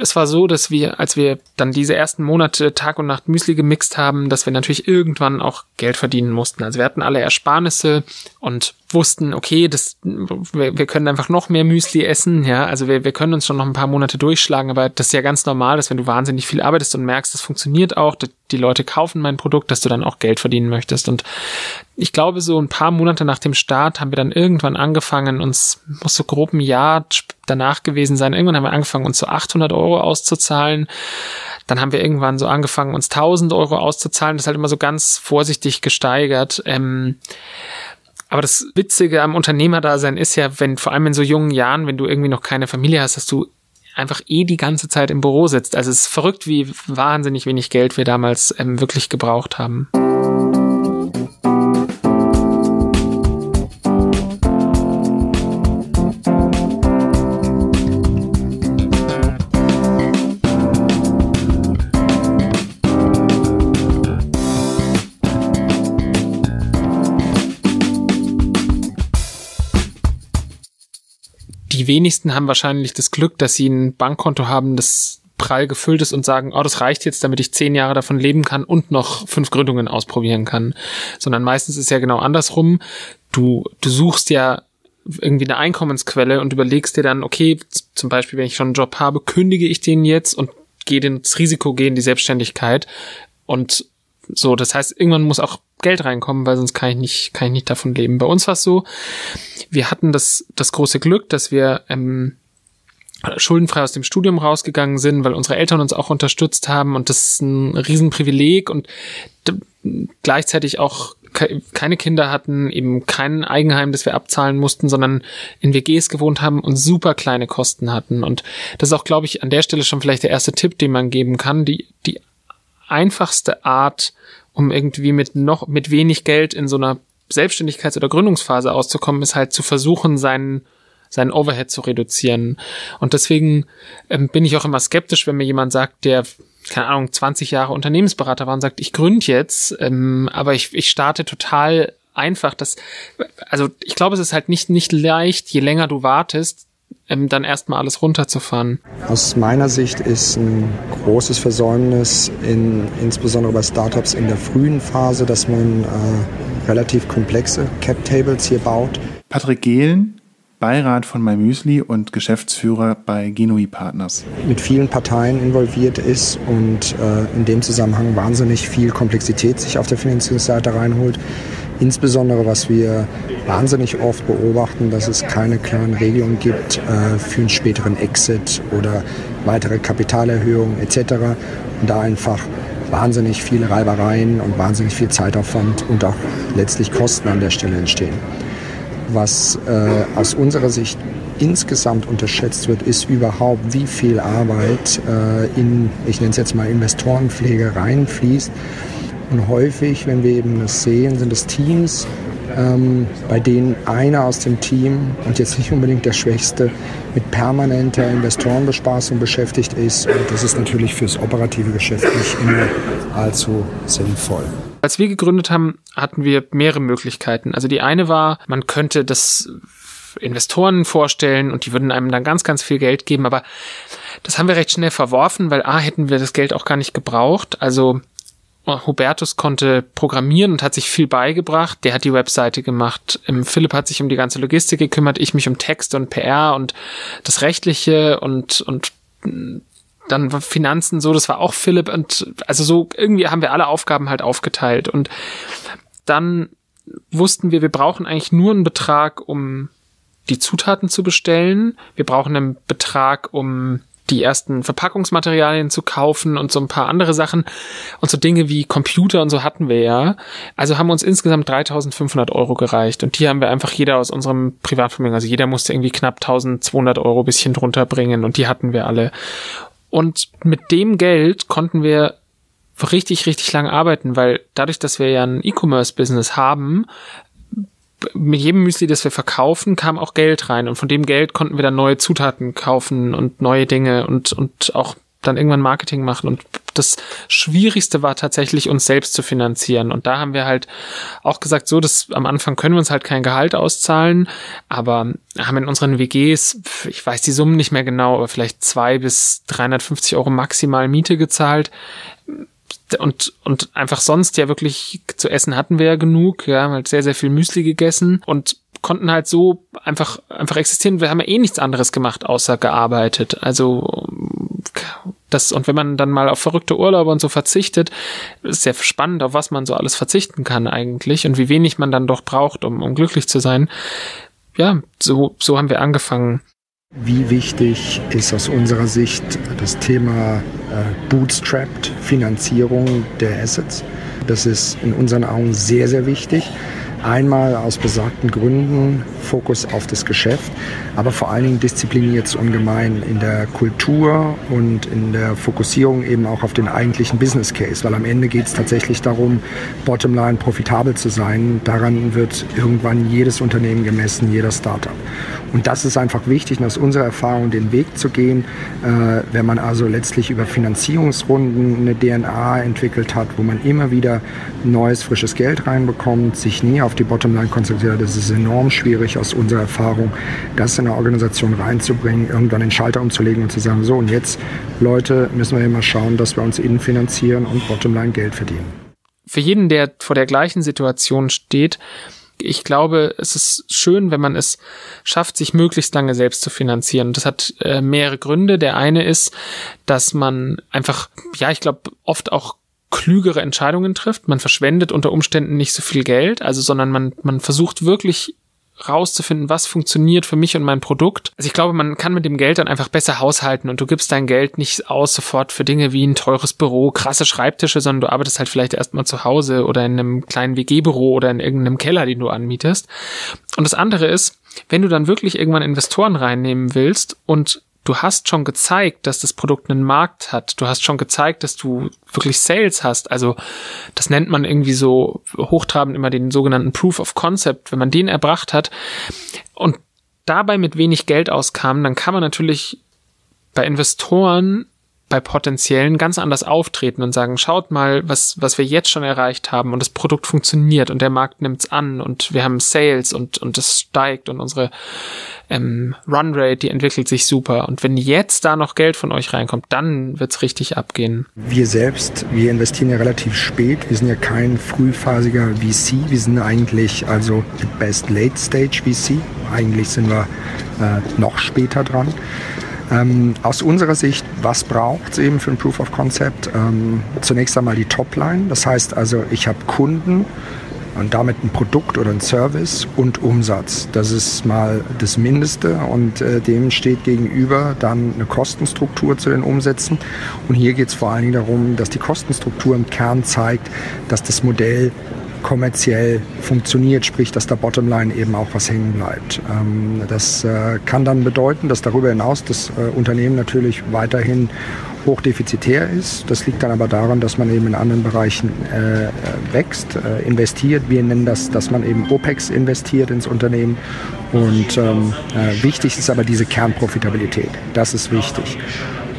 es war so, dass wir, als wir dann diese ersten Monate Tag und Nacht Müsli gemixt haben, dass wir natürlich irgendwann auch Geld verdienen mussten. Also wir hatten alle Ersparnisse und wussten, okay, das, wir, wir können einfach noch mehr Müsli essen, ja, also wir, wir können uns schon noch ein paar Monate durchschlagen, aber das ist ja ganz normal, dass wenn du wahnsinnig viel arbeitest und merkst, das funktioniert auch, die Leute kaufen mein Produkt, dass du dann auch Geld verdienen möchtest. Und ich glaube, so ein paar Monate nach dem Start haben wir dann irgendwann angefangen, uns, muss so grob ein Jahr danach gewesen sein, irgendwann haben wir angefangen, uns so 800 Euro auszuzahlen. Dann haben wir irgendwann so angefangen, uns 1000 Euro auszuzahlen. Das ist halt immer so ganz vorsichtig gesteigert. Ähm, aber das Witzige am Unternehmerdasein ist ja, wenn vor allem in so jungen Jahren, wenn du irgendwie noch keine Familie hast, dass du einfach eh die ganze Zeit im Büro sitzt. Also es ist verrückt, wie wahnsinnig wenig Geld wir damals ähm, wirklich gebraucht haben. Wenigsten haben wahrscheinlich das Glück, dass sie ein Bankkonto haben, das prall gefüllt ist und sagen, oh, das reicht jetzt, damit ich zehn Jahre davon leben kann und noch fünf Gründungen ausprobieren kann. Sondern meistens ist ja genau andersrum. Du, du suchst ja irgendwie eine Einkommensquelle und überlegst dir dann, okay, zum Beispiel, wenn ich schon einen Job habe, kündige ich den jetzt und gehe ins Risiko gehen, die Selbstständigkeit. Und so, das heißt, irgendwann muss auch Geld reinkommen, weil sonst kann ich nicht, kann ich nicht davon leben. Bei uns war es so, wir hatten das, das große Glück, dass wir ähm, schuldenfrei aus dem Studium rausgegangen sind, weil unsere Eltern uns auch unterstützt haben und das ist ein Riesenprivileg und gleichzeitig auch keine Kinder hatten, eben kein Eigenheim, das wir abzahlen mussten, sondern in WGs gewohnt haben und super kleine Kosten hatten. Und das ist auch, glaube ich, an der Stelle schon vielleicht der erste Tipp, den man geben kann. Die, die einfachste Art, um irgendwie mit noch, mit wenig Geld in so einer Selbstständigkeits- oder Gründungsphase auszukommen, ist halt zu versuchen, seinen seinen Overhead zu reduzieren. Und deswegen ähm, bin ich auch immer skeptisch, wenn mir jemand sagt, der, keine Ahnung, 20 Jahre Unternehmensberater war und sagt, ich gründe jetzt, ähm, aber ich, ich starte total einfach. Das, also ich glaube, es ist halt nicht, nicht leicht, je länger du wartest, ähm, dann erstmal alles runterzufahren. Aus meiner Sicht ist ein großes Versäumnis, in, insbesondere bei Startups in der frühen Phase, dass man äh, relativ komplexe Cap-Tables hier baut. Patrick Gehlen, Beirat von MyMüsli und Geschäftsführer bei Genui Partners. Mit vielen Parteien involviert ist und äh, in dem Zusammenhang wahnsinnig viel Komplexität sich auf der Finanzierungsseite reinholt. Insbesondere, was wir wahnsinnig oft beobachten, dass es keine klaren Regelungen gibt äh, für einen späteren Exit oder weitere Kapitalerhöhungen etc. Und da einfach wahnsinnig viele Reibereien und wahnsinnig viel Zeitaufwand und auch letztlich Kosten an der Stelle entstehen. Was äh, aus unserer Sicht insgesamt unterschätzt wird, ist überhaupt, wie viel Arbeit äh, in, ich nenne es jetzt mal Investorenpflege reinfließt und häufig, wenn wir eben das sehen, sind es Teams, ähm, bei denen einer aus dem Team und jetzt nicht unbedingt der Schwächste mit permanenter Investorenbespaßung beschäftigt ist. Und das ist natürlich fürs operative Geschäft nicht immer allzu sinnvoll. Als wir gegründet haben, hatten wir mehrere Möglichkeiten. Also die eine war, man könnte das Investoren vorstellen und die würden einem dann ganz, ganz viel Geld geben, aber das haben wir recht schnell verworfen, weil A, hätten wir das Geld auch gar nicht gebraucht. Also Hubertus konnte programmieren und hat sich viel beigebracht. Der hat die Webseite gemacht. Ähm, Philipp hat sich um die ganze Logistik gekümmert. Ich mich um Text und PR und das Rechtliche und, und mm, dann Finanzen so. Das war auch Philipp und also so irgendwie haben wir alle Aufgaben halt aufgeteilt und dann wussten wir, wir brauchen eigentlich nur einen Betrag, um die Zutaten zu bestellen. Wir brauchen einen Betrag, um die ersten Verpackungsmaterialien zu kaufen und so ein paar andere Sachen und so Dinge wie Computer und so hatten wir ja. Also haben uns insgesamt 3500 Euro gereicht und die haben wir einfach jeder aus unserem Privatvermögen, also jeder musste irgendwie knapp 1200 Euro bisschen drunter bringen und die hatten wir alle. Und mit dem Geld konnten wir richtig, richtig lang arbeiten, weil dadurch, dass wir ja ein E-Commerce-Business haben, mit jedem Müsli, das wir verkaufen, kam auch Geld rein. Und von dem Geld konnten wir dann neue Zutaten kaufen und neue Dinge und, und auch dann irgendwann Marketing machen. Und das Schwierigste war tatsächlich, uns selbst zu finanzieren. Und da haben wir halt auch gesagt, so, das am Anfang können wir uns halt kein Gehalt auszahlen, aber haben in unseren WGs, ich weiß die Summen nicht mehr genau, aber vielleicht zwei bis 350 Euro maximal Miete gezahlt und, und einfach sonst ja wirklich zu essen hatten wir ja genug. Ja, halt sehr, sehr viel Müsli gegessen und konnten halt so einfach, einfach existieren. Wir haben ja eh nichts anderes gemacht, außer gearbeitet. Also, das, und wenn man dann mal auf verrückte Urlaube und so verzichtet, ist sehr spannend, auf was man so alles verzichten kann eigentlich und wie wenig man dann doch braucht, um, um glücklich zu sein. Ja, so, so haben wir angefangen. Wie wichtig ist aus unserer Sicht das Thema Bootstrapped Finanzierung der Assets? Das ist in unseren Augen sehr, sehr wichtig. Einmal aus besagten Gründen Fokus auf das Geschäft, aber vor allen Dingen diszipliniert es ungemein in der Kultur und in der Fokussierung eben auch auf den eigentlichen Business Case, weil am Ende geht es tatsächlich darum, bottomline profitabel zu sein. Daran wird irgendwann jedes Unternehmen gemessen, jeder Startup. Und das ist einfach wichtig, aus unserer Erfahrung den Weg zu gehen, äh, wenn man also letztlich über Finanzierungsrunden eine DNA entwickelt hat, wo man immer wieder neues, frisches Geld reinbekommt, sich nie auf die Bottomline konzentriert. Das ist enorm schwierig aus unserer Erfahrung, das in eine Organisation reinzubringen, irgendwann den Schalter umzulegen und zu sagen, so und jetzt, Leute, müssen wir immer schauen, dass wir uns innen finanzieren und Bottomline Geld verdienen. Für jeden, der vor der gleichen Situation steht, ich glaube, es ist schön, wenn man es schafft, sich möglichst lange selbst zu finanzieren. Das hat äh, mehrere Gründe. Der eine ist, dass man einfach, ja, ich glaube, oft auch klügere Entscheidungen trifft. Man verschwendet unter Umständen nicht so viel Geld, also sondern man, man versucht wirklich rauszufinden, was funktioniert für mich und mein Produkt. Also ich glaube, man kann mit dem Geld dann einfach besser haushalten und du gibst dein Geld nicht aus sofort für Dinge wie ein teures Büro, krasse Schreibtische, sondern du arbeitest halt vielleicht erstmal zu Hause oder in einem kleinen WG-Büro oder in irgendeinem Keller, den du anmietest. Und das andere ist, wenn du dann wirklich irgendwann Investoren reinnehmen willst und du hast schon gezeigt, dass das Produkt einen Markt hat. Du hast schon gezeigt, dass du wirklich Sales hast. Also das nennt man irgendwie so hochtrabend immer den sogenannten Proof of Concept. Wenn man den erbracht hat und dabei mit wenig Geld auskam, dann kann man natürlich bei Investoren bei potenziellen ganz anders auftreten und sagen, schaut mal, was, was wir jetzt schon erreicht haben und das Produkt funktioniert und der Markt nimmt's an und wir haben Sales und, und das steigt und unsere ähm, Runrate, die entwickelt sich super. Und wenn jetzt da noch Geld von euch reinkommt, dann wird's richtig abgehen. Wir selbst, wir investieren ja relativ spät. Wir sind ja kein frühphasiger VC. Wir sind eigentlich also best late stage VC. Eigentlich sind wir äh, noch später dran. Ähm, aus unserer Sicht, was braucht es eben für ein Proof of Concept? Ähm, zunächst einmal die Topline. Das heißt also, ich habe Kunden und damit ein Produkt oder ein Service und Umsatz. Das ist mal das Mindeste und äh, dem steht gegenüber dann eine Kostenstruktur zu den Umsätzen. Und hier geht es vor allen Dingen darum, dass die Kostenstruktur im Kern zeigt, dass das Modell kommerziell funktioniert, sprich, dass der Bottomline eben auch was hängen bleibt. Ähm, das äh, kann dann bedeuten, dass darüber hinaus das äh, Unternehmen natürlich weiterhin hochdefizitär ist. Das liegt dann aber daran, dass man eben in anderen Bereichen äh, wächst, äh, investiert. Wir nennen das, dass man eben OPEX investiert ins Unternehmen. Und ähm, äh, wichtig ist aber diese Kernprofitabilität. Das ist wichtig.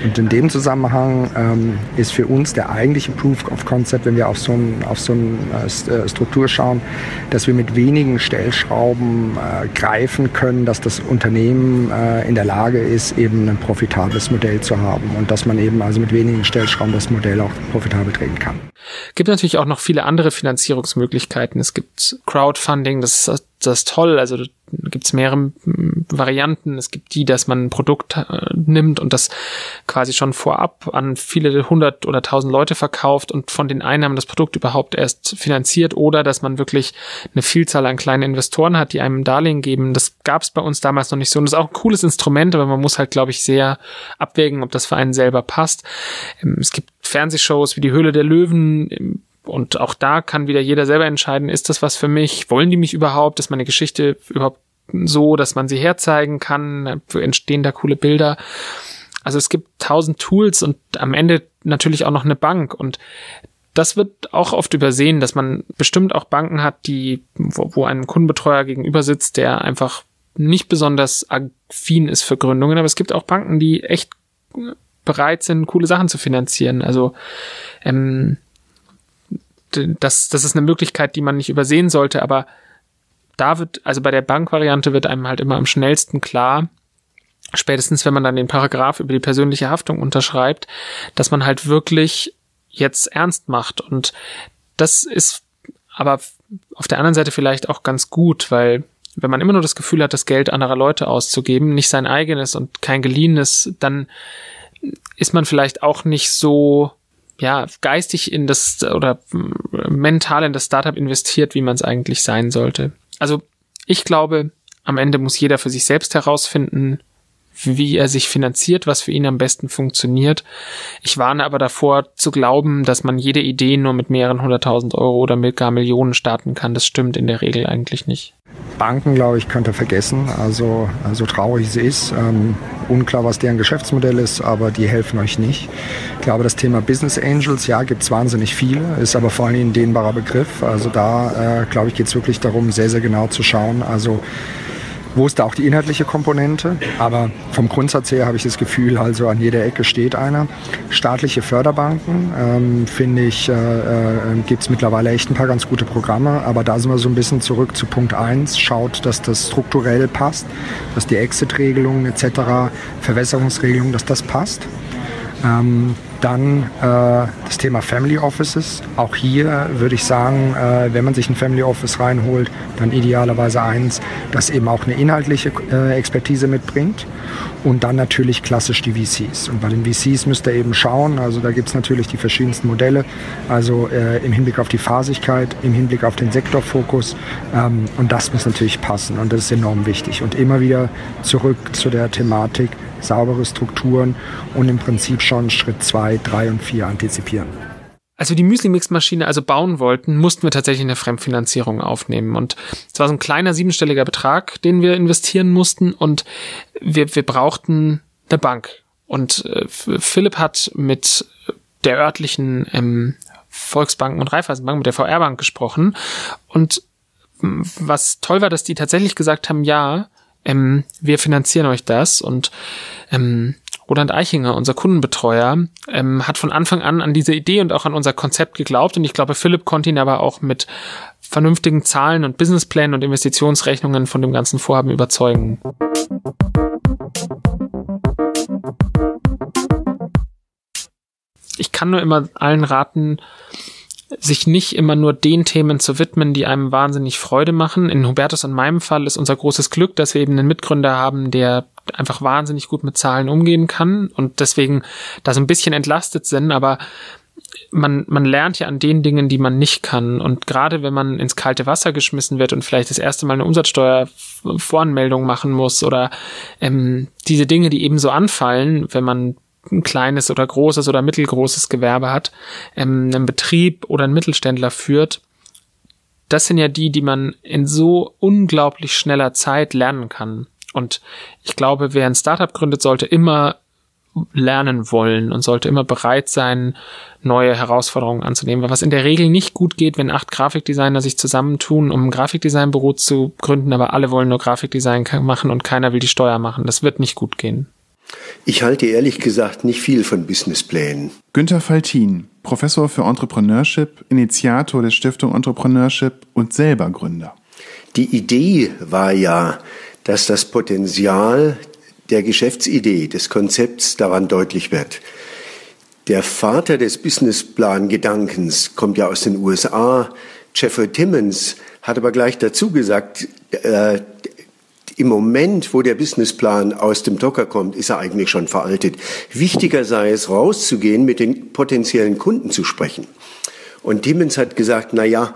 Und in dem Zusammenhang ähm, ist für uns der eigentliche Proof of Concept, wenn wir auf so, ein, auf so eine äh, Struktur schauen, dass wir mit wenigen Stellschrauben äh, greifen können, dass das Unternehmen äh, in der Lage ist, eben ein profitables Modell zu haben und dass man eben also mit wenigen Stellschrauben das Modell auch profitabel drehen kann. Gibt natürlich auch noch viele andere Finanzierungsmöglichkeiten. Es gibt Crowdfunding, das ist das ist toll. Also gibt es mehrere Varianten. Es gibt die, dass man ein Produkt äh, nimmt und das quasi schon vorab an viele hundert oder tausend Leute verkauft und von den Einnahmen das Produkt überhaupt erst finanziert oder dass man wirklich eine Vielzahl an kleinen Investoren hat, die einem ein Darlehen geben. Das gab es bei uns damals noch nicht so. Und das ist auch ein cooles Instrument, aber man muss halt, glaube ich, sehr abwägen, ob das für einen selber passt. Ähm, es gibt Fernsehshows wie die Höhle der Löwen, und auch da kann wieder jeder selber entscheiden, ist das was für mich? Wollen die mich überhaupt? Ist meine Geschichte überhaupt so, dass man sie herzeigen kann? Entstehen da coole Bilder? Also es gibt tausend Tools und am Ende natürlich auch noch eine Bank und das wird auch oft übersehen, dass man bestimmt auch Banken hat, die, wo, wo ein Kundenbetreuer gegenüber sitzt, der einfach nicht besonders affin ist für Gründungen, aber es gibt auch Banken, die echt bereit sind, coole Sachen zu finanzieren. Also ähm, das, das ist eine Möglichkeit, die man nicht übersehen sollte, aber da wird, also bei der Bankvariante wird einem halt immer am schnellsten klar, spätestens wenn man dann den Paragraph über die persönliche Haftung unterschreibt, dass man halt wirklich jetzt ernst macht. Und das ist aber auf der anderen Seite vielleicht auch ganz gut, weil wenn man immer nur das Gefühl hat, das Geld anderer Leute auszugeben, nicht sein eigenes und kein geliehenes, dann ist man vielleicht auch nicht so ja, geistig in das oder mental in das Startup investiert, wie man es eigentlich sein sollte. Also ich glaube, am Ende muss jeder für sich selbst herausfinden, wie er sich finanziert, was für ihn am besten funktioniert. Ich warne aber davor zu glauben, dass man jede Idee nur mit mehreren hunderttausend Euro oder mit gar Millionen starten kann. Das stimmt in der Regel eigentlich nicht. Banken, glaube ich, könnt ihr vergessen. Also, also traurig es ist. Ähm, unklar, was deren Geschäftsmodell ist, aber die helfen euch nicht. Ich glaube, das Thema Business Angels, ja, gibt es wahnsinnig viele, ist aber vor allem ein dehnbarer Begriff. Also da, äh, glaube ich, geht es wirklich darum, sehr, sehr genau zu schauen. Also wo ist da auch die inhaltliche Komponente? Aber vom Grundsatz her habe ich das Gefühl, also an jeder Ecke steht einer. Staatliche Förderbanken, ähm, finde ich, äh, äh, gibt es mittlerweile echt ein paar ganz gute Programme. Aber da sind wir so ein bisschen zurück zu Punkt 1. Schaut, dass das strukturell passt, dass die Exit-Regelungen etc., Verwässerungsregelungen, dass das passt. Ähm, dann äh, das Thema Family Offices. Auch hier würde ich sagen, äh, wenn man sich ein Family Office reinholt, dann idealerweise eins, das eben auch eine inhaltliche äh, Expertise mitbringt. Und dann natürlich klassisch die VCs. Und bei den VCs müsst ihr eben schauen, also da gibt es natürlich die verschiedensten Modelle, also äh, im Hinblick auf die Phasigkeit, im Hinblick auf den Sektorfokus. Ähm, und das muss natürlich passen und das ist enorm wichtig. Und immer wieder zurück zu der Thematik, saubere Strukturen und im Prinzip schon Schritt zwei, drei und vier antizipieren. Als wir die Müsli-Mix-Maschine also bauen wollten, mussten wir tatsächlich eine Fremdfinanzierung aufnehmen. Und es war so ein kleiner siebenstelliger Betrag, den wir investieren mussten. Und wir, wir brauchten eine Bank. Und äh, Philipp hat mit der örtlichen ähm, Volksbanken und Raiffeisenbank, mit der VR-Bank gesprochen. Und was toll war, dass die tatsächlich gesagt haben, ja, ähm, wir finanzieren euch das und ähm, Roland Eichinger, unser Kundenbetreuer, ähm, hat von Anfang an an diese Idee und auch an unser Konzept geglaubt und ich glaube, Philipp konnte ihn aber auch mit vernünftigen Zahlen und Businessplänen und Investitionsrechnungen von dem ganzen Vorhaben überzeugen. Ich kann nur immer allen raten, sich nicht immer nur den Themen zu widmen, die einem wahnsinnig Freude machen. In Hubertus und meinem Fall ist unser großes Glück, dass wir eben einen Mitgründer haben, der einfach wahnsinnig gut mit Zahlen umgehen kann und deswegen da so ein bisschen entlastet sind, aber man, man lernt ja an den Dingen, die man nicht kann. Und gerade wenn man ins kalte Wasser geschmissen wird und vielleicht das erste Mal eine Umsatzsteuervoranmeldung machen muss oder ähm, diese Dinge, die eben so anfallen, wenn man ein kleines oder großes oder mittelgroßes Gewerbe hat, ähm, einen Betrieb oder einen Mittelständler führt, das sind ja die, die man in so unglaublich schneller Zeit lernen kann. Und ich glaube, wer ein Startup gründet, sollte immer lernen wollen und sollte immer bereit sein, neue Herausforderungen anzunehmen. Was in der Regel nicht gut geht, wenn acht Grafikdesigner sich zusammentun, um ein Grafikdesignbüro zu gründen, aber alle wollen nur Grafikdesign machen und keiner will die Steuer machen. Das wird nicht gut gehen. Ich halte ehrlich gesagt nicht viel von Businessplänen. Günter Faltin, Professor für Entrepreneurship, Initiator der Stiftung Entrepreneurship und selber Gründer. Die Idee war ja, dass das Potenzial der Geschäftsidee, des Konzepts daran deutlich wird. Der Vater des Businessplan-Gedankens kommt ja aus den USA. Jeffrey Timmons hat aber gleich dazu gesagt, äh, im Moment, wo der Businessplan aus dem Docker kommt, ist er eigentlich schon veraltet. Wichtiger sei es, rauszugehen, mit den potenziellen Kunden zu sprechen. Und Timmons hat gesagt, na ja,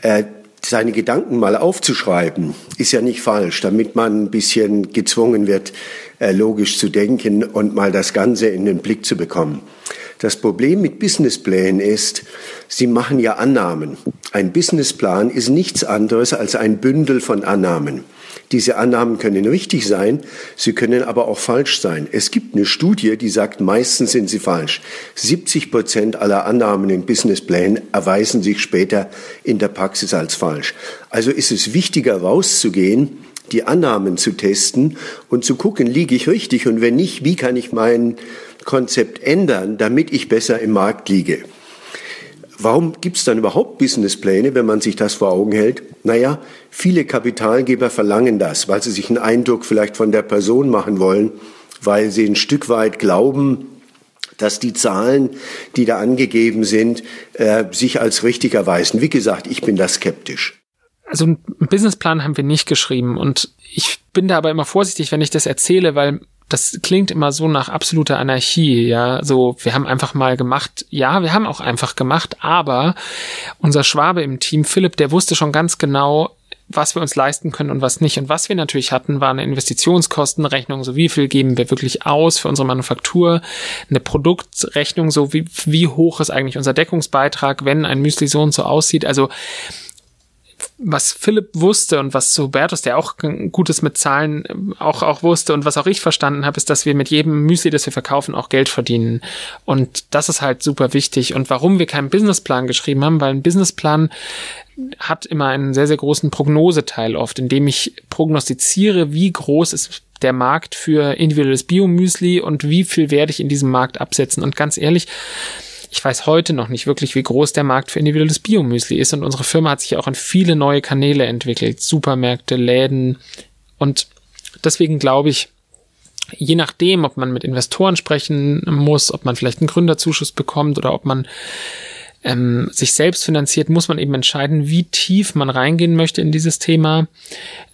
äh, seine Gedanken mal aufzuschreiben, ist ja nicht falsch, damit man ein bisschen gezwungen wird, äh, logisch zu denken und mal das Ganze in den Blick zu bekommen. Das Problem mit Businessplänen ist, sie machen ja Annahmen. Ein Businessplan ist nichts anderes als ein Bündel von Annahmen. Diese Annahmen können richtig sein, sie können aber auch falsch sein. Es gibt eine Studie, die sagt, meistens sind sie falsch. 70 Prozent aller Annahmen in Businessplänen erweisen sich später in der Praxis als falsch. Also ist es wichtiger rauszugehen, die Annahmen zu testen und zu gucken, liege ich richtig und wenn nicht, wie kann ich mein Konzept ändern, damit ich besser im Markt liege. Warum gibt es dann überhaupt Businesspläne, wenn man sich das vor Augen hält? Naja, viele Kapitalgeber verlangen das, weil sie sich einen Eindruck vielleicht von der Person machen wollen, weil sie ein Stück weit glauben, dass die Zahlen, die da angegeben sind, äh, sich als richtig erweisen. Wie gesagt, ich bin da skeptisch. Also einen Businessplan haben wir nicht geschrieben und ich bin da aber immer vorsichtig, wenn ich das erzähle, weil das klingt immer so nach absoluter Anarchie, ja, so, wir haben einfach mal gemacht, ja, wir haben auch einfach gemacht, aber unser Schwabe im Team, Philipp, der wusste schon ganz genau, was wir uns leisten können und was nicht. Und was wir natürlich hatten, war eine Investitionskostenrechnung, so wie viel geben wir wirklich aus für unsere Manufaktur, eine Produktrechnung, so wie, wie hoch ist eigentlich unser Deckungsbeitrag, wenn ein Müsli so und so aussieht. Also was Philipp wusste und was Hubertus, der auch Gutes mit Zahlen auch, auch wusste und was auch ich verstanden habe, ist, dass wir mit jedem Müsli, das wir verkaufen, auch Geld verdienen. Und das ist halt super wichtig. Und warum wir keinen Businessplan geschrieben haben, weil ein Businessplan hat immer einen sehr, sehr großen Prognoseteil oft, in dem ich prognostiziere, wie groß ist der Markt für individuelles Biomüsli und wie viel werde ich in diesem Markt absetzen. Und ganz ehrlich, ich weiß heute noch nicht wirklich, wie groß der Markt für individuelles Biomüsli ist und unsere Firma hat sich auch in viele neue Kanäle entwickelt, Supermärkte, Läden und deswegen glaube ich, je nachdem, ob man mit Investoren sprechen muss, ob man vielleicht einen Gründerzuschuss bekommt oder ob man ähm, sich selbst finanziert, muss man eben entscheiden, wie tief man reingehen möchte in dieses Thema.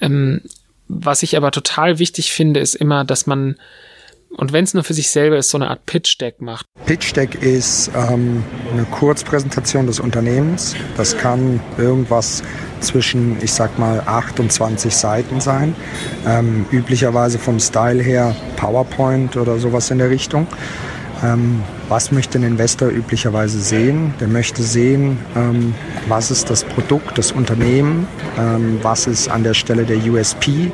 Ähm, was ich aber total wichtig finde, ist immer, dass man und wenn es nur für sich selber ist, so eine Art Pitch Deck macht. Pitch Deck ist ähm, eine Kurzpräsentation des Unternehmens. Das kann irgendwas zwischen, ich sag mal, 8 und 20 Seiten sein. Ähm, üblicherweise vom Style her PowerPoint oder sowas in der Richtung. Ähm, was möchte ein Investor üblicherweise sehen? Der möchte sehen, ähm, was ist das Produkt, das Unternehmen, ähm, was ist an der Stelle der USP,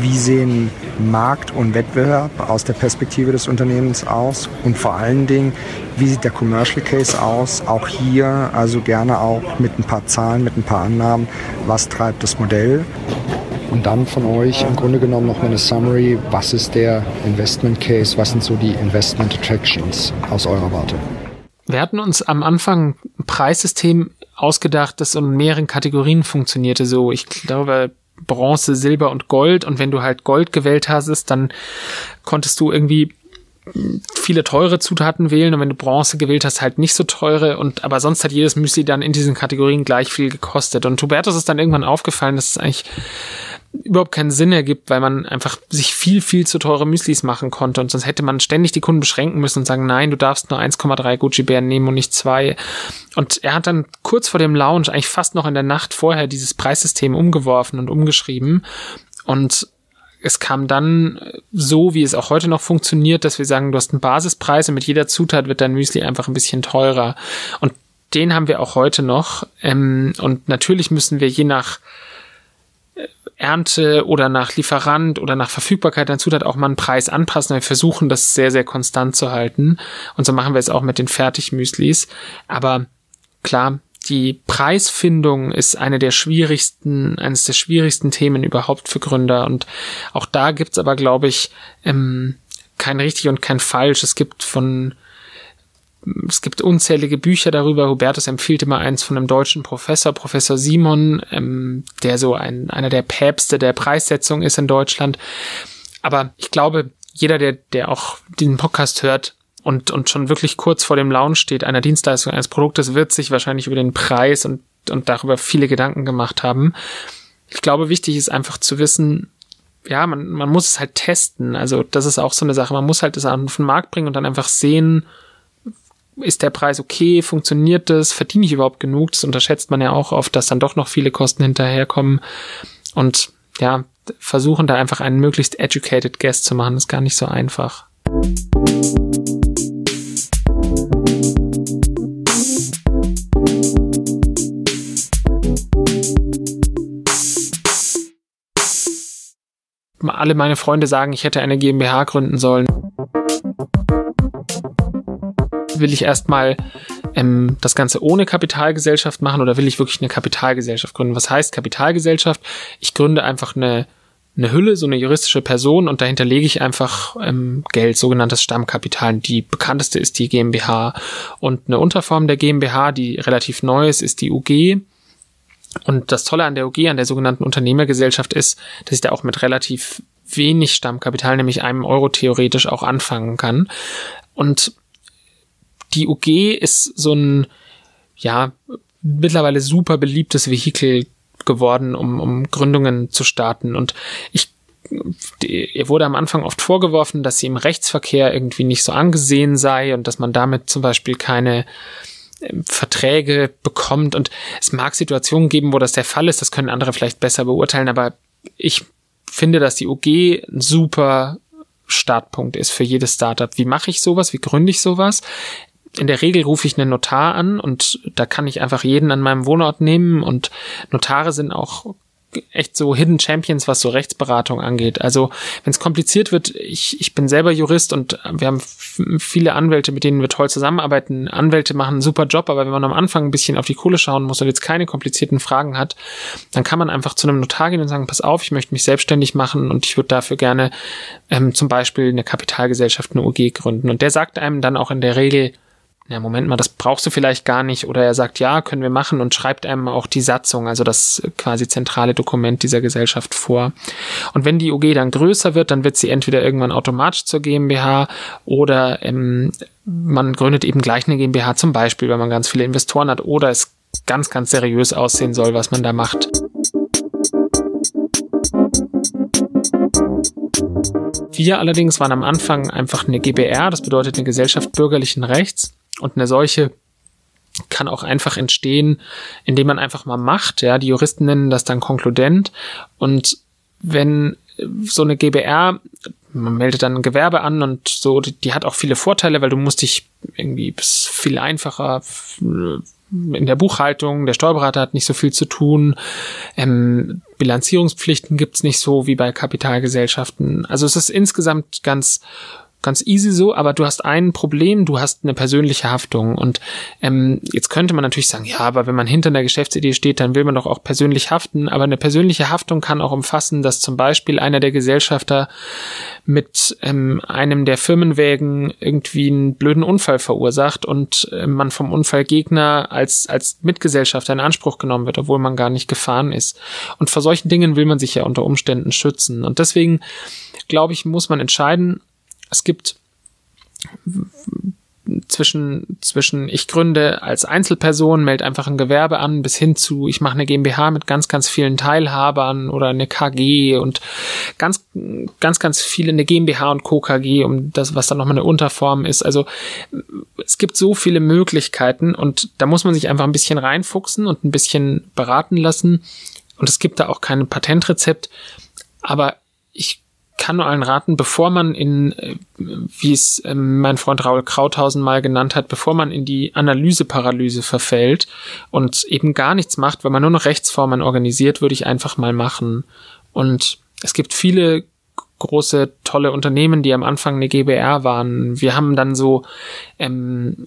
wie sehen Markt und Wettbewerb aus der Perspektive des Unternehmens aus und vor allen Dingen, wie sieht der Commercial Case aus? Auch hier also gerne auch mit ein paar Zahlen, mit ein paar Annahmen, was treibt das Modell? Und dann von euch im Grunde genommen noch mal eine Summary, was ist der Investment Case, was sind so die Investment Attractions aus eurer Warte? Wir hatten uns am Anfang ein Preissystem ausgedacht, das in mehreren Kategorien funktionierte. So, ich glaube, Bronze, Silber und Gold. Und wenn du halt Gold gewählt hast, dann konntest du irgendwie viele teure Zutaten wählen. Und wenn du Bronze gewählt hast, halt nicht so teure. Und aber sonst hat jedes Müsli dann in diesen Kategorien gleich viel gekostet. Und Hubertus ist dann irgendwann aufgefallen, dass es eigentlich überhaupt keinen Sinn ergibt, weil man einfach sich viel, viel zu teure Müslis machen konnte und sonst hätte man ständig die Kunden beschränken müssen und sagen, nein, du darfst nur 1,3 Gucci-Bären nehmen und nicht zwei. Und er hat dann kurz vor dem Launch, eigentlich fast noch in der Nacht vorher, dieses Preissystem umgeworfen und umgeschrieben und es kam dann so, wie es auch heute noch funktioniert, dass wir sagen, du hast einen Basispreis und mit jeder Zutat wird dein Müsli einfach ein bisschen teurer. Und den haben wir auch heute noch. Ähm, und natürlich müssen wir je nach Ernte oder nach Lieferant oder nach Verfügbarkeit der Zutat auch mal einen Preis anpassen. Wir versuchen das sehr, sehr konstant zu halten. Und so machen wir es auch mit den Fertigmüslis. Aber klar, die Preisfindung ist eine der schwierigsten, eines der schwierigsten Themen überhaupt für Gründer. Und auch da gibt's aber, glaube ich, ähm, kein richtig und kein falsch. Es gibt von es gibt unzählige Bücher darüber. Hubertus empfiehlt immer eins von einem deutschen Professor, Professor Simon, ähm, der so ein, einer der Päpste der Preissetzung ist in Deutschland. Aber ich glaube, jeder, der, der auch diesen Podcast hört und, und schon wirklich kurz vor dem Launch steht, einer Dienstleistung, eines Produktes, wird sich wahrscheinlich über den Preis und, und darüber viele Gedanken gemacht haben. Ich glaube, wichtig ist einfach zu wissen, ja, man, man muss es halt testen. Also das ist auch so eine Sache. Man muss halt das auf den Markt bringen und dann einfach sehen, ist der Preis okay, funktioniert das, verdiene ich überhaupt genug? Das unterschätzt man ja auch oft, dass dann doch noch viele Kosten hinterherkommen. Und ja, versuchen da einfach einen möglichst educated Guest zu machen, ist gar nicht so einfach. Alle meine Freunde sagen, ich hätte eine GmbH gründen sollen will ich erstmal ähm, das Ganze ohne Kapitalgesellschaft machen oder will ich wirklich eine Kapitalgesellschaft gründen? Was heißt Kapitalgesellschaft? Ich gründe einfach eine eine Hülle, so eine juristische Person und dahinter lege ich einfach ähm, Geld, sogenanntes Stammkapital. Die bekannteste ist die GmbH und eine Unterform der GmbH, die relativ neu ist, ist die UG. Und das Tolle an der UG, an der sogenannten Unternehmergesellschaft ist, dass ich da auch mit relativ wenig Stammkapital, nämlich einem Euro theoretisch auch anfangen kann. Und die UG ist so ein, ja, mittlerweile super beliebtes Vehikel geworden, um, um Gründungen zu starten. Und ich ihr wurde am Anfang oft vorgeworfen, dass sie im Rechtsverkehr irgendwie nicht so angesehen sei und dass man damit zum Beispiel keine ähm, Verträge bekommt. Und es mag Situationen geben, wo das der Fall ist, das können andere vielleicht besser beurteilen, aber ich finde, dass die UG ein super Startpunkt ist für jedes Startup. Wie mache ich sowas? Wie gründe ich sowas? In der Regel rufe ich einen Notar an und da kann ich einfach jeden an meinem Wohnort nehmen und Notare sind auch echt so Hidden Champions, was so Rechtsberatung angeht. Also wenn es kompliziert wird, ich, ich bin selber Jurist und wir haben viele Anwälte, mit denen wir toll zusammenarbeiten. Anwälte machen einen super Job, aber wenn man am Anfang ein bisschen auf die Kohle schauen muss und jetzt keine komplizierten Fragen hat, dann kann man einfach zu einem Notar gehen und sagen, pass auf, ich möchte mich selbstständig machen und ich würde dafür gerne ähm, zum Beispiel eine Kapitalgesellschaft, eine UG gründen. Und der sagt einem dann auch in der Regel, na Moment mal, das brauchst du vielleicht gar nicht. Oder er sagt, ja, können wir machen und schreibt einem auch die Satzung, also das quasi zentrale Dokument dieser Gesellschaft vor. Und wenn die UG dann größer wird, dann wird sie entweder irgendwann automatisch zur GmbH oder ähm, man gründet eben gleich eine GmbH zum Beispiel, wenn man ganz viele Investoren hat oder es ganz, ganz seriös aussehen soll, was man da macht. Wir allerdings waren am Anfang einfach eine GBR, das bedeutet eine Gesellschaft bürgerlichen Rechts. Und eine solche kann auch einfach entstehen, indem man einfach mal macht. Ja, die Juristen nennen das dann konkludent. Und wenn so eine GBR, man meldet dann ein Gewerbe an und so, die, die hat auch viele Vorteile, weil du musst dich irgendwie viel einfacher in der Buchhaltung, der Steuerberater hat nicht so viel zu tun, ähm, Bilanzierungspflichten gibt's nicht so wie bei Kapitalgesellschaften. Also es ist insgesamt ganz ganz easy so, aber du hast ein Problem, du hast eine persönliche Haftung. Und ähm, jetzt könnte man natürlich sagen, ja, aber wenn man hinter einer Geschäftsidee steht, dann will man doch auch persönlich haften. Aber eine persönliche Haftung kann auch umfassen, dass zum Beispiel einer der Gesellschafter mit ähm, einem der Firmenwägen irgendwie einen blöden Unfall verursacht und äh, man vom Unfallgegner als, als Mitgesellschafter in Anspruch genommen wird, obwohl man gar nicht gefahren ist. Und vor solchen Dingen will man sich ja unter Umständen schützen. Und deswegen, glaube ich, muss man entscheiden, es gibt zwischen, zwischen ich gründe als Einzelperson, melde einfach ein Gewerbe an, bis hin zu ich mache eine GmbH mit ganz, ganz vielen Teilhabern oder eine KG und ganz, ganz, ganz viele eine GmbH und Co. KG, um das, was dann nochmal eine Unterform ist. Also es gibt so viele Möglichkeiten und da muss man sich einfach ein bisschen reinfuchsen und ein bisschen beraten lassen. Und es gibt da auch kein Patentrezept. Aber ich kann nur allen raten, bevor man in, äh, wie es ähm, mein Freund Raul Krauthausen mal genannt hat, bevor man in die Analyseparalyse verfällt und eben gar nichts macht, weil man nur noch Rechtsformen organisiert, würde ich einfach mal machen. Und es gibt viele große, tolle Unternehmen, die am Anfang eine GBR waren. Wir haben dann so, ähm,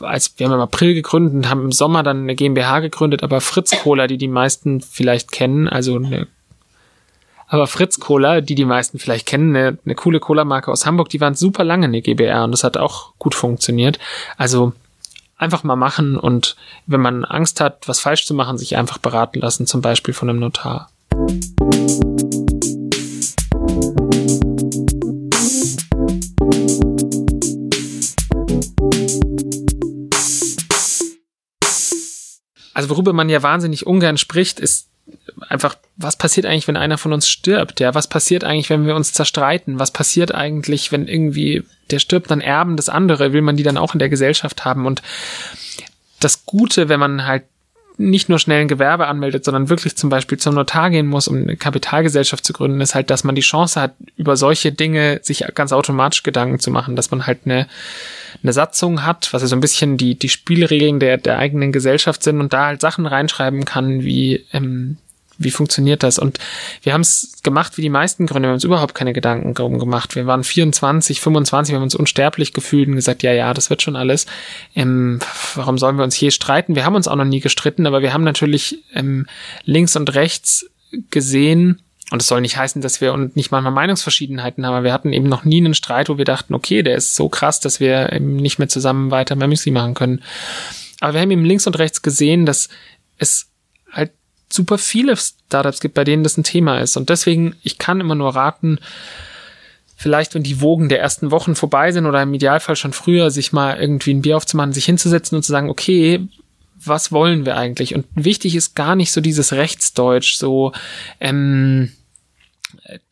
als wir haben im April gegründet und haben im Sommer dann eine GmbH gegründet, aber Fritz Cola, die die meisten vielleicht kennen, also eine aber Fritz Cola, die die meisten vielleicht kennen, eine, eine coole Cola-Marke aus Hamburg, die waren super lange in der GBR und das hat auch gut funktioniert. Also einfach mal machen und wenn man Angst hat, was falsch zu machen, sich einfach beraten lassen, zum Beispiel von einem Notar. Also worüber man ja wahnsinnig ungern spricht, ist einfach, was passiert eigentlich, wenn einer von uns stirbt? Ja, was passiert eigentlich, wenn wir uns zerstreiten? Was passiert eigentlich, wenn irgendwie der stirbt, dann erben das andere? Will man die dann auch in der Gesellschaft haben? Und das Gute, wenn man halt nicht nur schnell ein Gewerbe anmeldet, sondern wirklich zum Beispiel zum Notar gehen muss, um eine Kapitalgesellschaft zu gründen, ist halt, dass man die Chance hat, über solche Dinge sich ganz automatisch Gedanken zu machen, dass man halt eine, eine Satzung hat, was ja so ein bisschen die, die Spielregeln der, der eigenen Gesellschaft sind und da halt Sachen reinschreiben kann, wie ähm, wie funktioniert das? Und wir haben es gemacht wie die meisten Gründe, wir haben uns überhaupt keine Gedanken darum gemacht. Wir waren 24, 25, wir haben uns unsterblich gefühlt und gesagt, ja, ja, das wird schon alles. Ähm, warum sollen wir uns je streiten? Wir haben uns auch noch nie gestritten, aber wir haben natürlich ähm, links und rechts gesehen, Und es soll nicht heißen, dass wir und nicht manchmal Meinungsverschiedenheiten haben, aber wir hatten eben noch nie einen Streit, wo wir dachten, okay, der ist so krass, dass wir eben nicht mehr zusammen weiter mehr Müsli machen können. Aber wir haben eben links und rechts gesehen, dass es super viele Startups gibt, bei denen das ein Thema ist. Und deswegen, ich kann immer nur raten, vielleicht, wenn die Wogen der ersten Wochen vorbei sind oder im Idealfall schon früher, sich mal irgendwie ein Bier aufzumachen, sich hinzusetzen und zu sagen, okay, was wollen wir eigentlich? Und wichtig ist gar nicht so dieses Rechtsdeutsch, so ähm,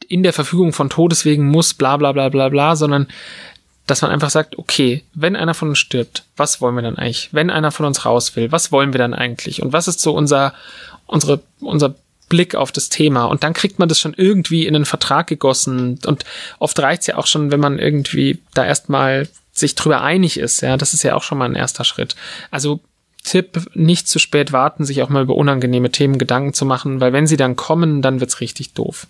in der Verfügung von Todeswegen muss, bla bla bla bla bla, sondern dass man einfach sagt, okay, wenn einer von uns stirbt, was wollen wir dann eigentlich? Wenn einer von uns raus will, was wollen wir dann eigentlich? Und was ist so unser, unsere, unser Blick auf das Thema? Und dann kriegt man das schon irgendwie in einen Vertrag gegossen. Und oft reicht's ja auch schon, wenn man irgendwie da erstmal sich drüber einig ist. Ja, das ist ja auch schon mal ein erster Schritt. Also Tipp, nicht zu spät warten, sich auch mal über unangenehme Themen Gedanken zu machen, weil wenn sie dann kommen, dann wird's richtig doof.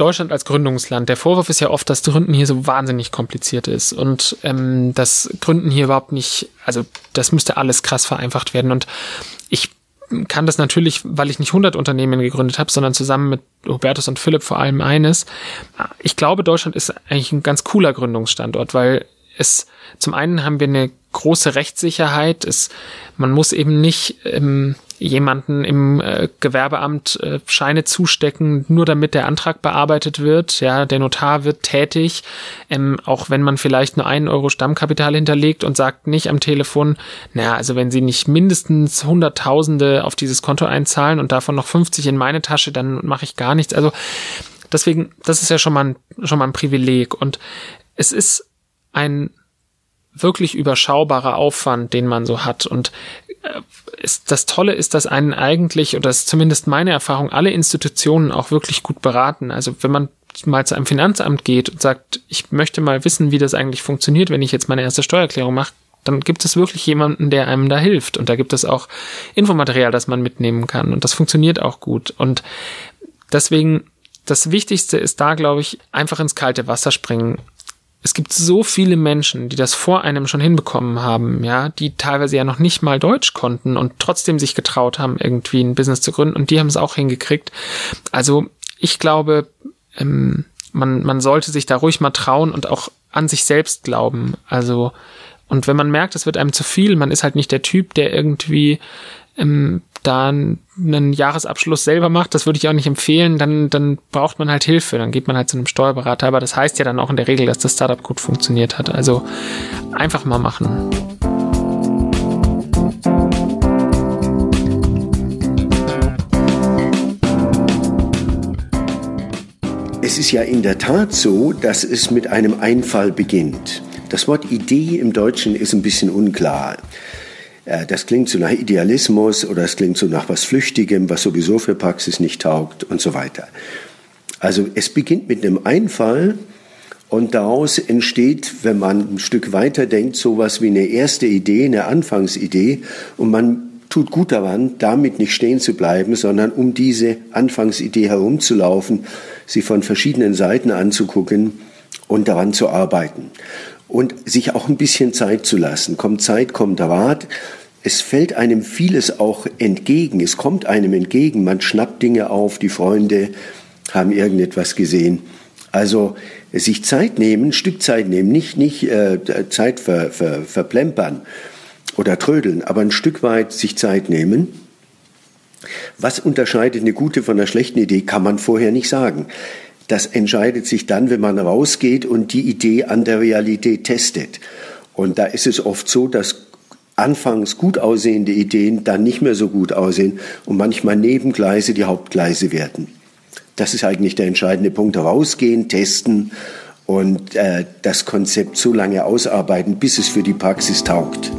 Deutschland als Gründungsland. Der Vorwurf ist ja oft, dass Gründen hier so wahnsinnig kompliziert ist und ähm, dass Gründen hier überhaupt nicht, also das müsste alles krass vereinfacht werden. Und ich kann das natürlich, weil ich nicht 100 Unternehmen gegründet habe, sondern zusammen mit Hubertus und Philipp vor allem eines. Ich glaube, Deutschland ist eigentlich ein ganz cooler Gründungsstandort, weil es zum einen haben wir eine große Rechtssicherheit. Es, man muss eben nicht ähm, jemanden im äh, Gewerbeamt äh, Scheine zustecken, nur damit der Antrag bearbeitet wird. Ja, der Notar wird tätig, ähm, auch wenn man vielleicht nur einen Euro Stammkapital hinterlegt und sagt nicht am Telefon, naja, also wenn Sie nicht mindestens Hunderttausende auf dieses Konto einzahlen und davon noch 50 in meine Tasche, dann mache ich gar nichts. Also deswegen, das ist ja schon mal ein, schon mal ein Privileg und es ist ein wirklich überschaubarer Aufwand, den man so hat. Und äh, ist, das Tolle ist, dass einen eigentlich, oder das ist zumindest meine Erfahrung, alle Institutionen auch wirklich gut beraten. Also wenn man mal zu einem Finanzamt geht und sagt, ich möchte mal wissen, wie das eigentlich funktioniert, wenn ich jetzt meine erste Steuererklärung mache, dann gibt es wirklich jemanden, der einem da hilft. Und da gibt es auch Infomaterial, das man mitnehmen kann. Und das funktioniert auch gut. Und deswegen, das Wichtigste ist da, glaube ich, einfach ins kalte Wasser springen es gibt so viele Menschen, die das vor einem schon hinbekommen haben, ja, die teilweise ja noch nicht mal Deutsch konnten und trotzdem sich getraut haben, irgendwie ein Business zu gründen und die haben es auch hingekriegt. Also ich glaube, ähm, man, man sollte sich da ruhig mal trauen und auch an sich selbst glauben. Also, und wenn man merkt, es wird einem zu viel, man ist halt nicht der Typ, der irgendwie ähm, da einen Jahresabschluss selber macht, das würde ich auch nicht empfehlen, dann, dann braucht man halt Hilfe, dann geht man halt zu einem Steuerberater, aber das heißt ja dann auch in der Regel, dass das Startup gut funktioniert hat. Also einfach mal machen. Es ist ja in der Tat so, dass es mit einem Einfall beginnt. Das Wort Idee im Deutschen ist ein bisschen unklar. Äh, das klingt so nach Idealismus oder es klingt so nach was Flüchtigem, was sowieso für Praxis nicht taugt und so weiter. Also es beginnt mit einem Einfall und daraus entsteht, wenn man ein Stück weiter denkt, sowas wie eine erste Idee, eine Anfangsidee und man tut gut daran, damit nicht stehen zu bleiben, sondern um diese Anfangsidee herumzulaufen, sie von verschiedenen Seiten anzugucken und daran zu arbeiten und sich auch ein bisschen Zeit zu lassen. Kommt Zeit, kommt Rat. Es fällt einem vieles auch entgegen. Es kommt einem entgegen. Man schnappt Dinge auf. Die Freunde haben irgendetwas gesehen. Also sich Zeit nehmen, ein Stück Zeit nehmen, nicht, nicht äh, Zeit ver, ver, verplempern oder trödeln, aber ein Stück weit sich Zeit nehmen. Was unterscheidet eine gute von einer schlechten Idee, kann man vorher nicht sagen. Das entscheidet sich dann, wenn man rausgeht und die Idee an der Realität testet. Und da ist es oft so, dass anfangs gut aussehende Ideen dann nicht mehr so gut aussehen und manchmal Nebengleise die Hauptgleise werden. Das ist eigentlich der entscheidende Punkt. Rausgehen, testen und äh, das Konzept so lange ausarbeiten, bis es für die Praxis taugt.